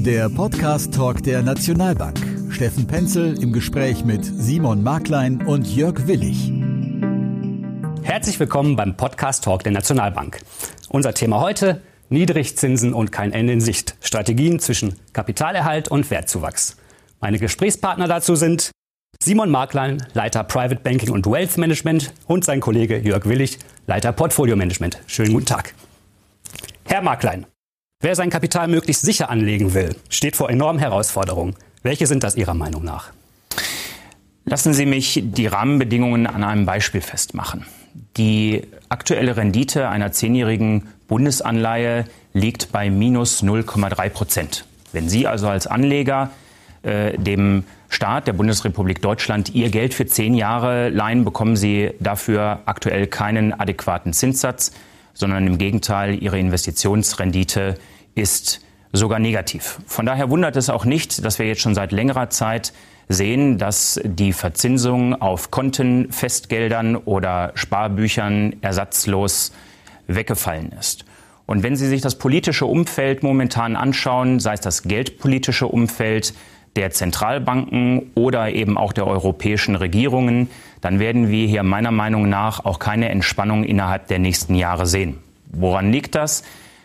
Der Podcast-Talk der Nationalbank. Steffen Penzel im Gespräch mit Simon Marklein und Jörg Willig. Herzlich willkommen beim Podcast-Talk der Nationalbank. Unser Thema heute: Niedrigzinsen und kein Ende in Sicht. Strategien zwischen Kapitalerhalt und Wertzuwachs. Meine Gesprächspartner dazu sind Simon Marklein, Leiter Private Banking und Wealth Management und sein Kollege Jörg Willig, Leiter Portfolio Management. Schönen guten Tag. Herr Marklein, wer sein Kapital möglichst sicher anlegen will, steht vor enormen Herausforderungen. Welche sind das Ihrer Meinung nach? Lassen Sie mich die Rahmenbedingungen an einem Beispiel festmachen. Die aktuelle Rendite einer zehnjährigen Bundesanleihe liegt bei minus 0,3 Prozent. Wenn Sie also als Anleger äh, dem Staat der Bundesrepublik Deutschland ihr Geld für zehn Jahre leihen, bekommen sie dafür aktuell keinen adäquaten Zinssatz, sondern im Gegenteil, ihre Investitionsrendite ist sogar negativ. Von daher wundert es auch nicht, dass wir jetzt schon seit längerer Zeit sehen, dass die Verzinsung auf Konten, Festgeldern oder Sparbüchern ersatzlos weggefallen ist. Und wenn Sie sich das politische Umfeld momentan anschauen, sei es das geldpolitische Umfeld, der Zentralbanken oder eben auch der europäischen Regierungen, dann werden wir hier meiner Meinung nach auch keine Entspannung innerhalb der nächsten Jahre sehen. Woran liegt das?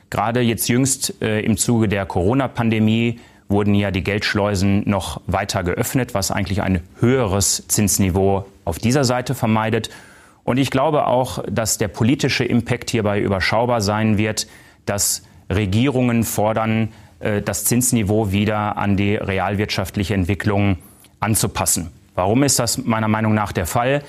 Gerade jetzt jüngst äh, im Zuge der Corona-Pandemie wurden ja die Geldschleusen noch weiter geöffnet, was eigentlich ein höheres Zinsniveau auf dieser Seite vermeidet. Und ich glaube auch, dass der politische Impact hierbei überschaubar sein wird, dass Regierungen fordern, das Zinsniveau wieder an die realwirtschaftliche Entwicklung anzupassen. Warum ist das meiner Meinung nach der Fall?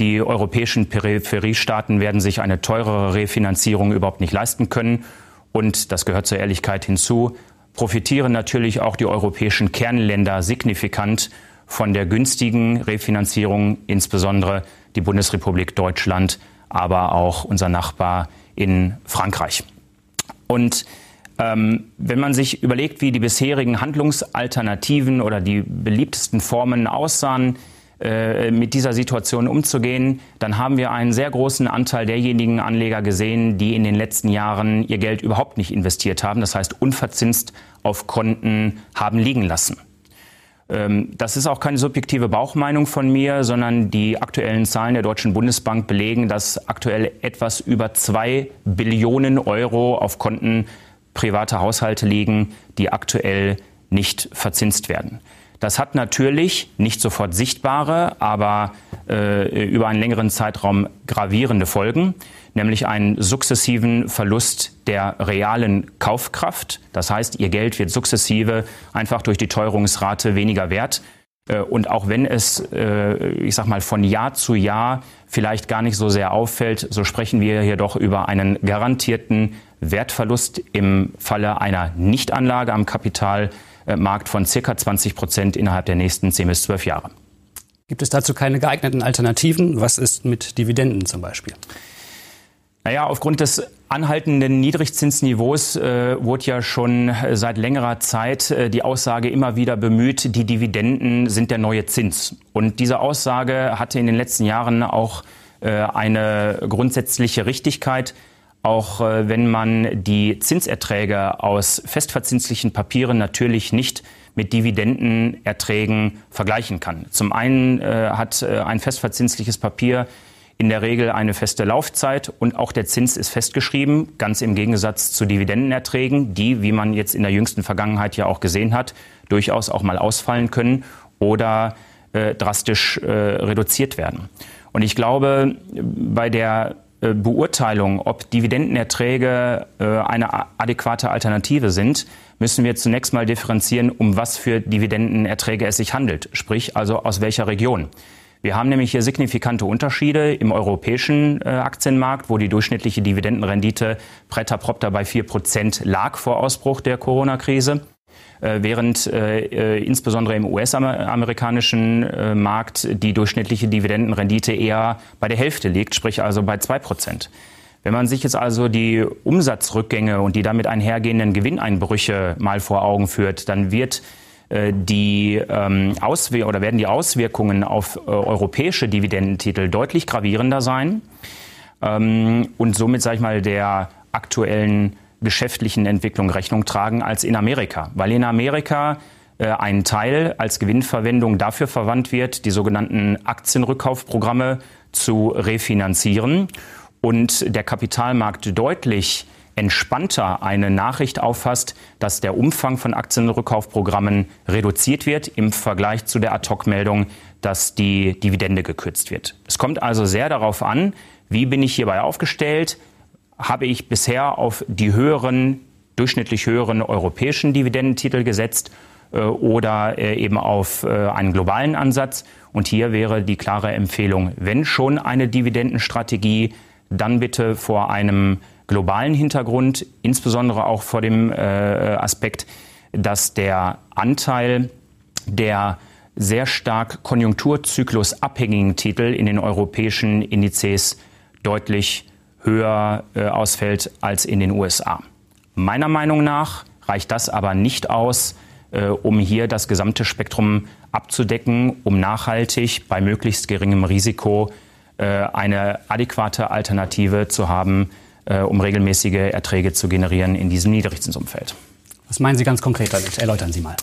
Die europäischen Peripheriestaaten werden sich eine teurere Refinanzierung überhaupt nicht leisten können. Und das gehört zur Ehrlichkeit hinzu, profitieren natürlich auch die europäischen Kernländer signifikant von der günstigen Refinanzierung, insbesondere die Bundesrepublik Deutschland, aber auch unser Nachbar in Frankreich. Und ähm, wenn man sich überlegt, wie die bisherigen Handlungsalternativen oder die beliebtesten Formen aussahen, äh, mit dieser Situation umzugehen, dann haben wir einen sehr großen Anteil derjenigen Anleger gesehen, die in den letzten Jahren ihr Geld überhaupt nicht investiert haben, das heißt unverzinst auf Konten haben liegen lassen. Ähm, das ist auch keine subjektive Bauchmeinung von mir, sondern die aktuellen Zahlen der Deutschen Bundesbank belegen, dass aktuell etwas über zwei Billionen Euro auf Konten private Haushalte liegen, die aktuell nicht verzinst werden. Das hat natürlich nicht sofort sichtbare, aber äh, über einen längeren Zeitraum gravierende Folgen, nämlich einen sukzessiven Verlust der realen Kaufkraft. Das heißt, ihr Geld wird sukzessive einfach durch die Teuerungsrate weniger wert. Äh, und auch wenn es, äh, ich sag mal, von Jahr zu Jahr vielleicht gar nicht so sehr auffällt, so sprechen wir hier doch über einen garantierten Wertverlust im Falle einer Nichtanlage am Kapitalmarkt von circa 20 Prozent innerhalb der nächsten 10 bis 12 Jahre. Gibt es dazu keine geeigneten Alternativen? Was ist mit Dividenden zum Beispiel? Naja, aufgrund des anhaltenden Niedrigzinsniveaus äh, wurde ja schon seit längerer Zeit äh, die Aussage immer wieder bemüht, die Dividenden sind der neue Zins. Und diese Aussage hatte in den letzten Jahren auch äh, eine grundsätzliche Richtigkeit auch äh, wenn man die Zinserträge aus festverzinslichen Papieren natürlich nicht mit Dividendenerträgen vergleichen kann. Zum einen äh, hat äh, ein festverzinsliches Papier in der Regel eine feste Laufzeit und auch der Zins ist festgeschrieben, ganz im Gegensatz zu Dividendenerträgen, die, wie man jetzt in der jüngsten Vergangenheit ja auch gesehen hat, durchaus auch mal ausfallen können oder äh, drastisch reduziert werden. Und ich glaube, bei der Beurteilung, ob Dividendenerträge äh, eine adäquate Alternative sind, müssen wir zunächst mal differenzieren, um was für Dividendenerträge es sich handelt, sprich also aus welcher Region. Wir haben nämlich hier signifikante Unterschiede im europäischen äh, Aktienmarkt, wo die durchschnittliche Dividendenrendite pretter propter bei vier Prozent lag vor Ausbruch der Corona-Krise. Äh, während äh, äh, insbesondere im US-amerikanischen äh, Markt die durchschnittliche Dividendenrendite eher bei der Hälfte liegt, sprich also bei zwei Prozent. Wenn man sich jetzt also die Umsatzrückgänge und die damit einhergehenden Gewinneinbrüche mal vor Augen führt, dann wird äh, die ähm, Auswir oder werden die Auswirkungen auf äh, europäische Dividendentitel deutlich gravierender sein ähm, und somit sage ich mal der aktuellen geschäftlichen Entwicklung Rechnung tragen als in Amerika. Weil in Amerika äh, ein Teil als Gewinnverwendung dafür verwandt wird, die sogenannten Aktienrückkaufprogramme zu refinanzieren und der Kapitalmarkt deutlich entspannter eine Nachricht auffasst, dass der Umfang von Aktienrückkaufprogrammen reduziert wird im Vergleich zu der Ad-Hoc-Meldung, dass die Dividende gekürzt wird. Es kommt also sehr darauf an, wie bin ich hierbei aufgestellt? Habe ich bisher auf die höheren, durchschnittlich höheren europäischen Dividendentitel gesetzt äh, oder äh, eben auf äh, einen globalen Ansatz? Und hier wäre die klare Empfehlung, wenn schon eine Dividendenstrategie, dann bitte vor einem globalen Hintergrund, insbesondere auch vor dem Aspekt, dass der Anteil der sehr stark konjunkturzyklusabhängigen Titel in den europäischen Indizes deutlich höher äh, ausfällt als in den USA. Meiner Meinung nach reicht das aber nicht aus, äh, um hier das gesamte Spektrum abzudecken, um nachhaltig bei möglichst geringem Risiko äh, eine adäquate Alternative zu haben, äh, um regelmäßige Erträge zu generieren in diesem Niedrigzinsumfeld. Was meinen Sie ganz konkret damit? Erläutern Sie mal.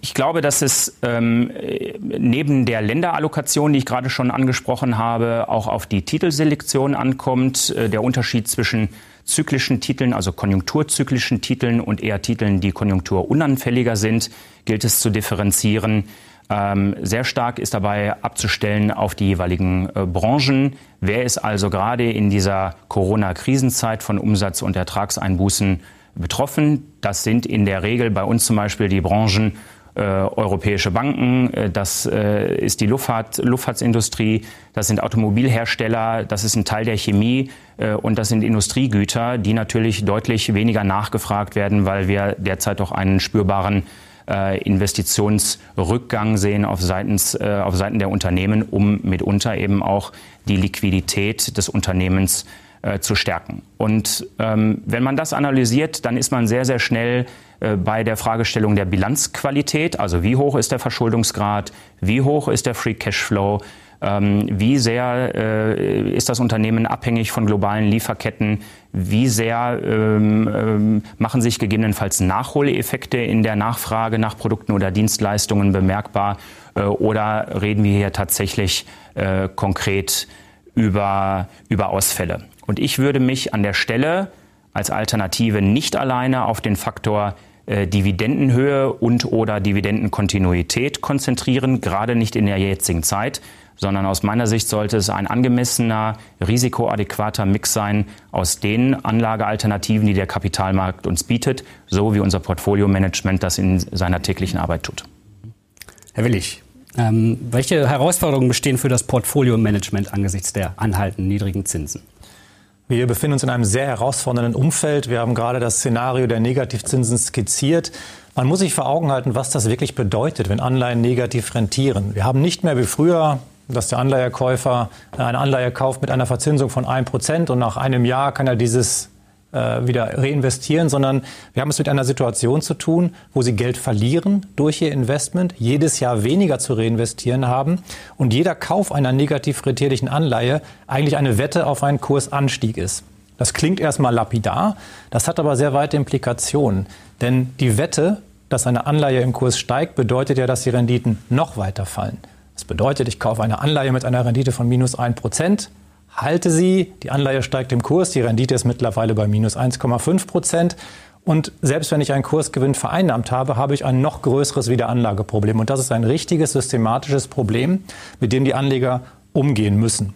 Ich glaube, dass es ähm, neben der Länderallokation, die ich gerade schon angesprochen habe, auch auf die Titelselektion ankommt. Äh, der Unterschied zwischen zyklischen Titeln, also konjunkturzyklischen Titeln und eher Titeln, die konjunkturunanfälliger sind, gilt es zu differenzieren. Ähm, sehr stark ist dabei abzustellen auf die jeweiligen äh, Branchen. Wer ist also gerade in dieser Corona-Krisenzeit von Umsatz- und Ertragseinbußen betroffen. Das sind in der Regel bei uns zum Beispiel die Branchen äh, europäische Banken, äh, das äh, ist die Luftfahrt, Luftfahrtsindustrie, das sind Automobilhersteller, das ist ein Teil der Chemie äh, und das sind Industriegüter, die natürlich deutlich weniger nachgefragt werden, weil wir derzeit doch einen spürbaren äh, Investitionsrückgang sehen auf, seitens, äh, auf Seiten der Unternehmen, um mitunter eben auch die Liquidität des Unternehmens äh, zu stärken. Und ähm, wenn man das analysiert, dann ist man sehr, sehr schnell äh, bei der Fragestellung der Bilanzqualität, also wie hoch ist der Verschuldungsgrad, wie hoch ist der Free Cashflow, ähm, wie sehr äh, ist das Unternehmen abhängig von globalen Lieferketten, wie sehr ähm, ähm, machen sich gegebenenfalls Nachholeffekte in der Nachfrage nach Produkten oder Dienstleistungen bemerkbar? Äh, oder reden wir hier tatsächlich äh, konkret über, über Ausfälle. Und ich würde mich an der Stelle als Alternative nicht alleine auf den Faktor äh, Dividendenhöhe und oder Dividendenkontinuität konzentrieren, gerade nicht in der jetzigen Zeit, sondern aus meiner Sicht sollte es ein angemessener, risikoadäquater Mix sein aus den Anlagealternativen, die der Kapitalmarkt uns bietet, so wie unser Portfolio-Management das in seiner täglichen Arbeit tut. Herr Willig, ähm, welche Herausforderungen bestehen für das Portfolio-Management angesichts der anhaltenden niedrigen Zinsen? Wir befinden uns in einem sehr herausfordernden Umfeld. Wir haben gerade das Szenario der Negativzinsen skizziert. Man muss sich vor Augen halten, was das wirklich bedeutet, wenn Anleihen negativ rentieren. Wir haben nicht mehr wie früher, dass der Anleihekäufer eine Anleihe kauft mit einer Verzinsung von 1% und nach einem Jahr kann er dieses äh, wieder reinvestieren, sondern wir haben es mit einer Situation zu tun, wo sie Geld verlieren durch ihr Investment, jedes Jahr weniger zu reinvestieren haben und jeder Kauf einer negativ rentierlichen Anleihe eigentlich eine Wette auf einen Kursanstieg ist. Das klingt erstmal lapidar, das hat aber sehr weite Implikationen. Denn die Wette, dass eine Anleihe im Kurs steigt, bedeutet ja, dass die Renditen noch weiter fallen. Das bedeutet, ich kaufe eine Anleihe mit einer Rendite von minus 1 Prozent, halte sie, die Anleihe steigt im Kurs, die Rendite ist mittlerweile bei minus 1,5 Prozent. Und selbst wenn ich einen Kursgewinn vereinnahmt habe, habe ich ein noch größeres Wiederanlageproblem. Und das ist ein richtiges systematisches Problem, mit dem die Anleger umgehen müssen.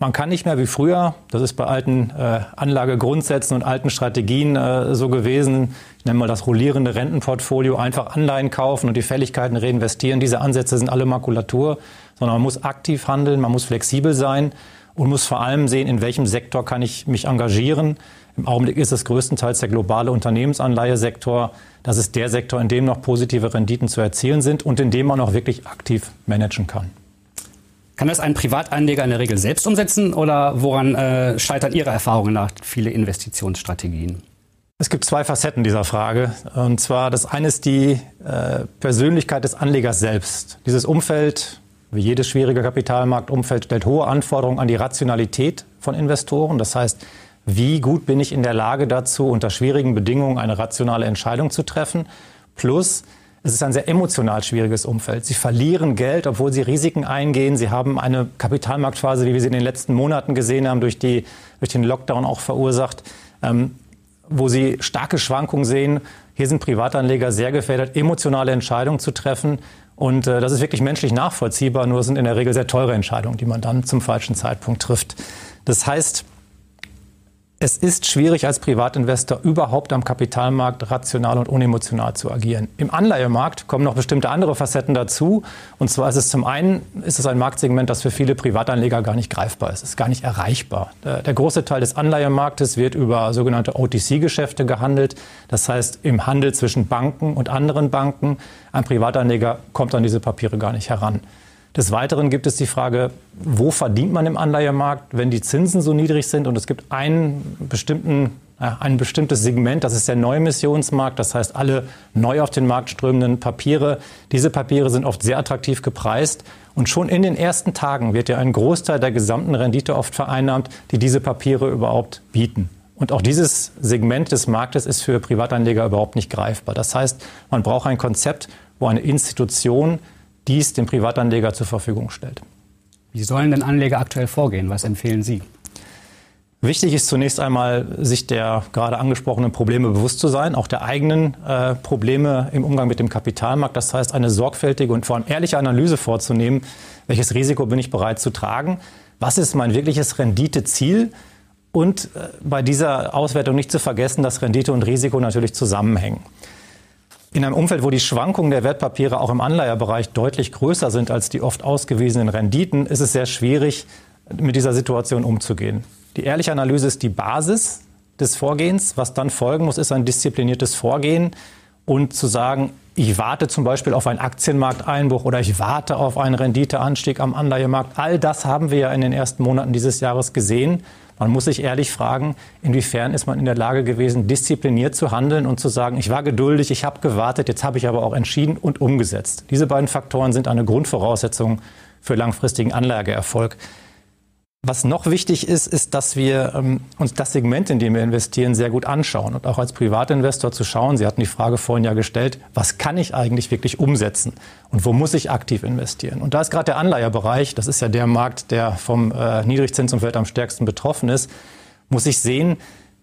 Man kann nicht mehr wie früher, das ist bei alten äh, Anlagegrundsätzen und alten Strategien äh, so gewesen, ich nenne mal das rollierende Rentenportfolio, einfach Anleihen kaufen und die Fälligkeiten reinvestieren. Diese Ansätze sind alle Makulatur, sondern man muss aktiv handeln, man muss flexibel sein und muss vor allem sehen, in welchem Sektor kann ich mich engagieren. Im Augenblick ist es größtenteils der globale Unternehmensanleihesektor. Das ist der Sektor, in dem noch positive Renditen zu erzielen sind und in dem man auch wirklich aktiv managen kann. Kann das ein Privatanleger in der Regel selbst umsetzen oder woran äh, scheitern Ihrer Erfahrungen nach viele Investitionsstrategien? Es gibt zwei Facetten dieser Frage. Und zwar das eine ist die äh, Persönlichkeit des Anlegers selbst. Dieses Umfeld wie jedes schwierige Kapitalmarktumfeld stellt hohe Anforderungen an die Rationalität von Investoren. Das heißt, wie gut bin ich in der Lage dazu, unter schwierigen Bedingungen eine rationale Entscheidung zu treffen. Plus, es ist ein sehr emotional schwieriges Umfeld. Sie verlieren Geld, obwohl sie Risiken eingehen. Sie haben eine Kapitalmarktphase, wie wir sie in den letzten Monaten gesehen haben, durch, die, durch den Lockdown auch verursacht, ähm, wo sie starke Schwankungen sehen. Hier sind Privatanleger sehr gefährdet, emotionale Entscheidungen zu treffen. Und äh, das ist wirklich menschlich nachvollziehbar, nur sind in der Regel sehr teure Entscheidungen, die man dann zum falschen Zeitpunkt trifft. Das heißt, es ist schwierig als Privatinvestor überhaupt am Kapitalmarkt rational und unemotional zu agieren. Im Anleihemarkt kommen noch bestimmte andere Facetten dazu. Und zwar ist es zum einen ist es ein Marktsegment, das für viele Privatanleger gar nicht greifbar ist. Ist gar nicht erreichbar. Der große Teil des Anleihemarktes wird über sogenannte OTC-Geschäfte gehandelt. Das heißt im Handel zwischen Banken und anderen Banken. Ein Privatanleger kommt an diese Papiere gar nicht heran. Des Weiteren gibt es die Frage, wo verdient man im Anleihemarkt, wenn die Zinsen so niedrig sind und es gibt einen bestimmten ein bestimmtes Segment, das ist der Neuemissionsmarkt, das heißt alle neu auf den Markt strömenden Papiere. Diese Papiere sind oft sehr attraktiv gepreist und schon in den ersten Tagen wird ja ein Großteil der gesamten Rendite oft vereinnahmt, die diese Papiere überhaupt bieten. Und auch dieses Segment des Marktes ist für Privatanleger überhaupt nicht greifbar. Das heißt, man braucht ein Konzept, wo eine Institution dies dem Privatanleger zur Verfügung stellt. Wie sollen denn Anleger aktuell vorgehen? Was empfehlen Sie? Wichtig ist zunächst einmal, sich der gerade angesprochenen Probleme bewusst zu sein, auch der eigenen äh, Probleme im Umgang mit dem Kapitalmarkt. Das heißt, eine sorgfältige und vor allem ehrliche Analyse vorzunehmen, welches Risiko bin ich bereit zu tragen, was ist mein wirkliches Renditeziel und äh, bei dieser Auswertung nicht zu vergessen, dass Rendite und Risiko natürlich zusammenhängen. In einem Umfeld, wo die Schwankungen der Wertpapiere auch im Anleiherbereich deutlich größer sind als die oft ausgewiesenen Renditen, ist es sehr schwierig, mit dieser Situation umzugehen. Die ehrliche Analyse ist die Basis des Vorgehens. Was dann folgen muss, ist ein diszipliniertes Vorgehen und zu sagen, ich warte zum Beispiel auf einen Aktienmarkteinbruch oder ich warte auf einen Renditeanstieg am Anleihemarkt. All das haben wir ja in den ersten Monaten dieses Jahres gesehen. Man muss sich ehrlich fragen, inwiefern ist man in der Lage gewesen, diszipliniert zu handeln und zu sagen, ich war geduldig, ich habe gewartet, jetzt habe ich aber auch entschieden und umgesetzt. Diese beiden Faktoren sind eine Grundvoraussetzung für langfristigen Anlageerfolg. Was noch wichtig ist, ist, dass wir ähm, uns das Segment, in dem wir investieren, sehr gut anschauen und auch als Privatinvestor zu schauen. Sie hatten die Frage vorhin ja gestellt, was kann ich eigentlich wirklich umsetzen und wo muss ich aktiv investieren? Und da ist gerade der Anleiherbereich, das ist ja der Markt, der vom äh, Niedrigzinsumfeld am stärksten betroffen ist, muss ich sehen,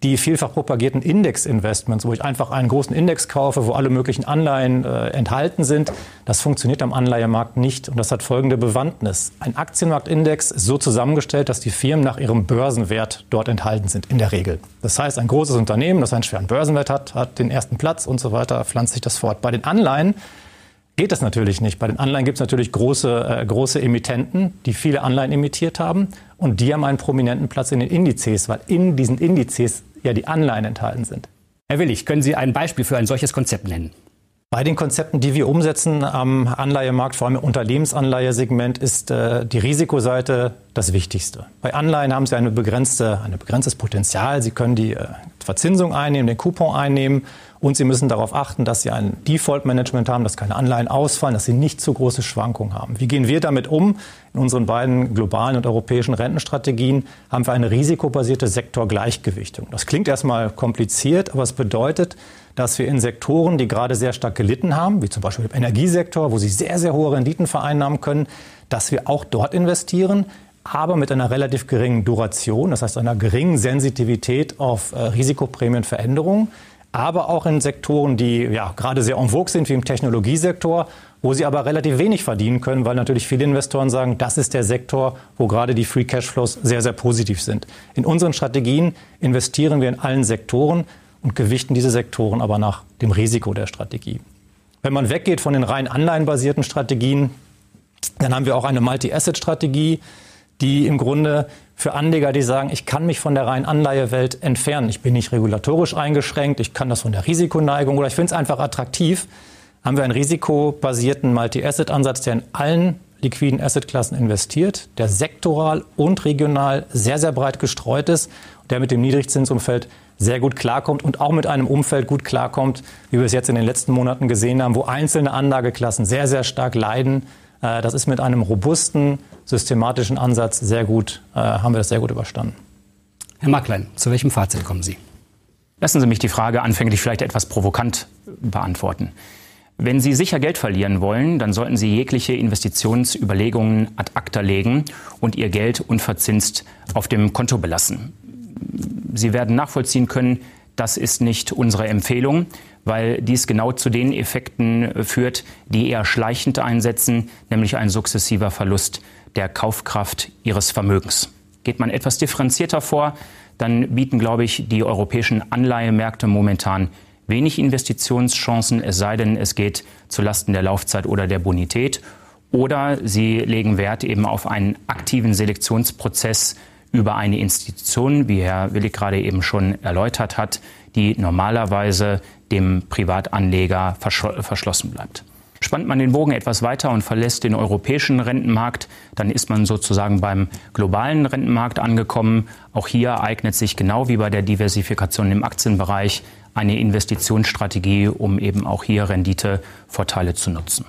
die vielfach propagierten Index-Investments, wo ich einfach einen großen Index kaufe, wo alle möglichen Anleihen äh, enthalten sind, das funktioniert am Anleihemarkt nicht. Und das hat folgende Bewandtnis. Ein Aktienmarktindex ist so zusammengestellt, dass die Firmen nach ihrem Börsenwert dort enthalten sind, in der Regel. Das heißt, ein großes Unternehmen, das einen schweren Börsenwert hat, hat den ersten Platz und so weiter, pflanzt sich das fort. Bei den Anleihen geht das natürlich nicht. Bei den Anleihen gibt es natürlich große, äh, große Emittenten, die viele Anleihen emittiert haben. Und die haben einen prominenten Platz in den Indizes, weil in diesen Indizes ja die Anleihen enthalten sind. Herr Willig, können Sie ein Beispiel für ein solches Konzept nennen? Bei den Konzepten, die wir umsetzen am Anleihemarkt, vor allem im Unternehmensanleihesegment, ist äh, die Risikoseite das Wichtigste. Bei Anleihen haben Sie eine begrenzte, ein begrenztes Potenzial. Sie können die äh, Verzinsung einnehmen, den Coupon einnehmen und Sie müssen darauf achten, dass Sie ein Default-Management haben, dass keine Anleihen ausfallen, dass Sie nicht zu große Schwankungen haben. Wie gehen wir damit um? In unseren beiden globalen und europäischen Rentenstrategien haben wir eine risikobasierte Sektorgleichgewichtung. Das klingt erstmal kompliziert, aber es bedeutet, dass wir in Sektoren, die gerade sehr stark gelitten haben, wie zum Beispiel im Energiesektor, wo sie sehr, sehr hohe Renditen vereinnahmen können, dass wir auch dort investieren, aber mit einer relativ geringen Duration, das heißt einer geringen Sensitivität auf äh, Risikoprämienveränderungen aber auch in Sektoren, die ja gerade sehr en vogue sind, wie im Technologiesektor, wo sie aber relativ wenig verdienen können, weil natürlich viele Investoren sagen, das ist der Sektor, wo gerade die Free Cashflows sehr, sehr positiv sind. In unseren Strategien investieren wir in allen Sektoren und gewichten diese Sektoren aber nach dem Risiko der Strategie. Wenn man weggeht von den rein anleihenbasierten Strategien, dann haben wir auch eine Multi-Asset-Strategie, die im Grunde für Anleger, die sagen, ich kann mich von der reinen Anleihewelt entfernen. Ich bin nicht regulatorisch eingeschränkt, ich kann das von der Risikoneigung oder ich finde es einfach attraktiv, haben wir einen risikobasierten Multi-Asset-Ansatz, der in allen liquiden Assetklassen investiert, der sektoral und regional sehr, sehr breit gestreut ist, der mit dem Niedrigzinsumfeld sehr gut klarkommt und auch mit einem Umfeld gut klarkommt, wie wir es jetzt in den letzten Monaten gesehen haben, wo einzelne Anlageklassen sehr, sehr stark leiden. Äh, das ist mit einem robusten, systematischen Ansatz sehr gut, äh, haben wir das sehr gut überstanden. Herr Macklein, zu welchem Fazit kommen Sie? Lassen Sie mich die Frage anfänglich vielleicht etwas provokant beantworten. Wenn Sie sicher Geld verlieren wollen, dann sollten Sie jegliche Investitionsüberlegungen ad acta legen und Ihr Geld unverzinst auf dem Konto belassen. Sie werden nachvollziehen können, das ist nicht unsere Empfehlung, weil dies genau zu den Effekten führt, die eher schleichend einsetzen, nämlich ein sukzessiver Verlust der Kaufkraft Ihres Vermögens. Geht man etwas differenzierter vor, dann bieten, glaube ich, die europäischen Anleihemärkte momentan wenig Investitionschancen, es sei denn, es geht zulasten der Laufzeit oder der Bonität. Oder sie legen Wert eben auf einen aktiven Selektionsprozess über eine Institution, wie Herr Willig gerade eben schon erläutert hat, die normalerweise dem Privatanleger verschlossen bleibt. Spannt man den Bogen etwas weiter und verlässt den europäischen Rentenmarkt, dann ist man sozusagen beim globalen Rentenmarkt angekommen. Auch hier eignet sich genau wie bei der Diversifikation im Aktienbereich eine Investitionsstrategie, um eben auch hier Renditevorteile zu nutzen.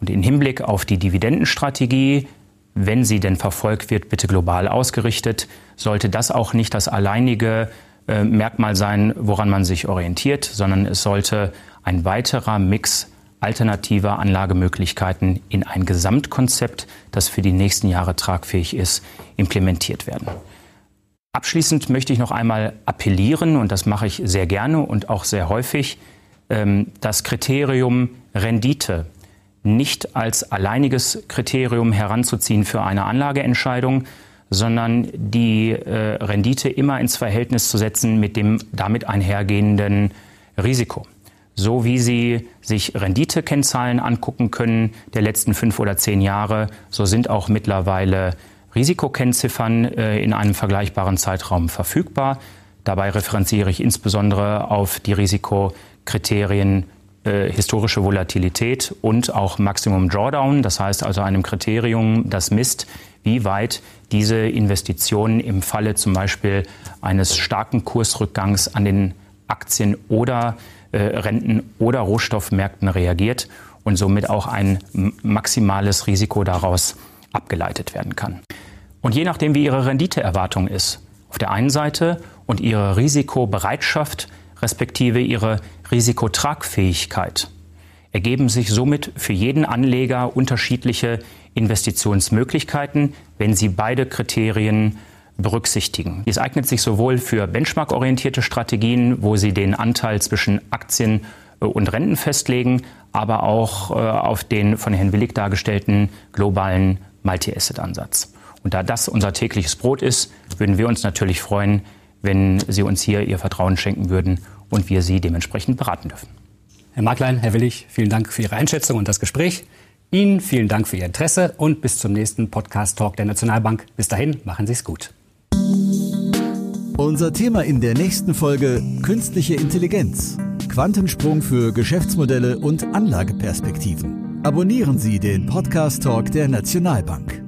Und im Hinblick auf die Dividendenstrategie, wenn sie denn verfolgt wird, bitte global ausgerichtet, sollte das auch nicht das alleinige äh, Merkmal sein, woran man sich orientiert, sondern es sollte ein weiterer Mix alternativer Anlagemöglichkeiten in ein Gesamtkonzept, das für die nächsten Jahre tragfähig ist, implementiert werden. Abschließend möchte ich noch einmal appellieren, und das mache ich sehr gerne und auch sehr häufig, ähm, das Kriterium Rendite nicht als alleiniges Kriterium heranzuziehen für eine Anlageentscheidung, sondern die äh, Rendite immer ins Verhältnis zu setzen mit dem damit einhergehenden Risiko so wie Sie sich Renditekennzahlen angucken können der letzten fünf oder zehn Jahre, so sind auch mittlerweile Risikokennziffern äh, in einem vergleichbaren Zeitraum verfügbar. Dabei referenziere ich insbesondere auf die Risikokriterien äh, historische Volatilität und auch Maximum Drawdown, das heißt also einem Kriterium, das misst, wie weit diese Investitionen im Falle zum Beispiel eines starken Kursrückgangs an den Aktien oder äh, Renten- oder Rohstoffmärkten reagiert und somit auch ein maximales Risiko daraus abgeleitet werden kann. Und je nachdem, wie Ihre Renditeerwartung ist, auf der einen Seite und Ihre Risikobereitschaft respektive Ihre Risikotragfähigkeit, ergeben sich somit für jeden Anleger unterschiedliche Investitionsmöglichkeiten, wenn Sie beide Kriterien berücksichtigen. Dies eignet sich sowohl für benchmark-orientierte Strategien, wo Sie den Anteil zwischen Aktien äh, und Renten festlegen, aber auch äh, auf den von Herrn Willig dargestellten globalen Multi-Asset-Ansatz. Und da das unser tägliches Brot ist, würden wir uns natürlich freuen, wenn Sie uns hier Ihr Vertrauen schenken würden und wir Sie dementsprechend beraten dürfen. Herr Marklein, Herr Willig, vielen Dank für Ihre Einschätzung und das Gespräch. Ihnen vielen Dank für Ihr Interesse und bis zum nächsten Podcast Talk der Nationalbank. Bis dahin, machen Sie es gut. Unser Thema in der nächsten Folge Künstliche Intelligenz. Quantensprung für Geschäftsmodelle und Anlageperspektiven. Abonnieren Sie den Podcast Talk der Nationalbank.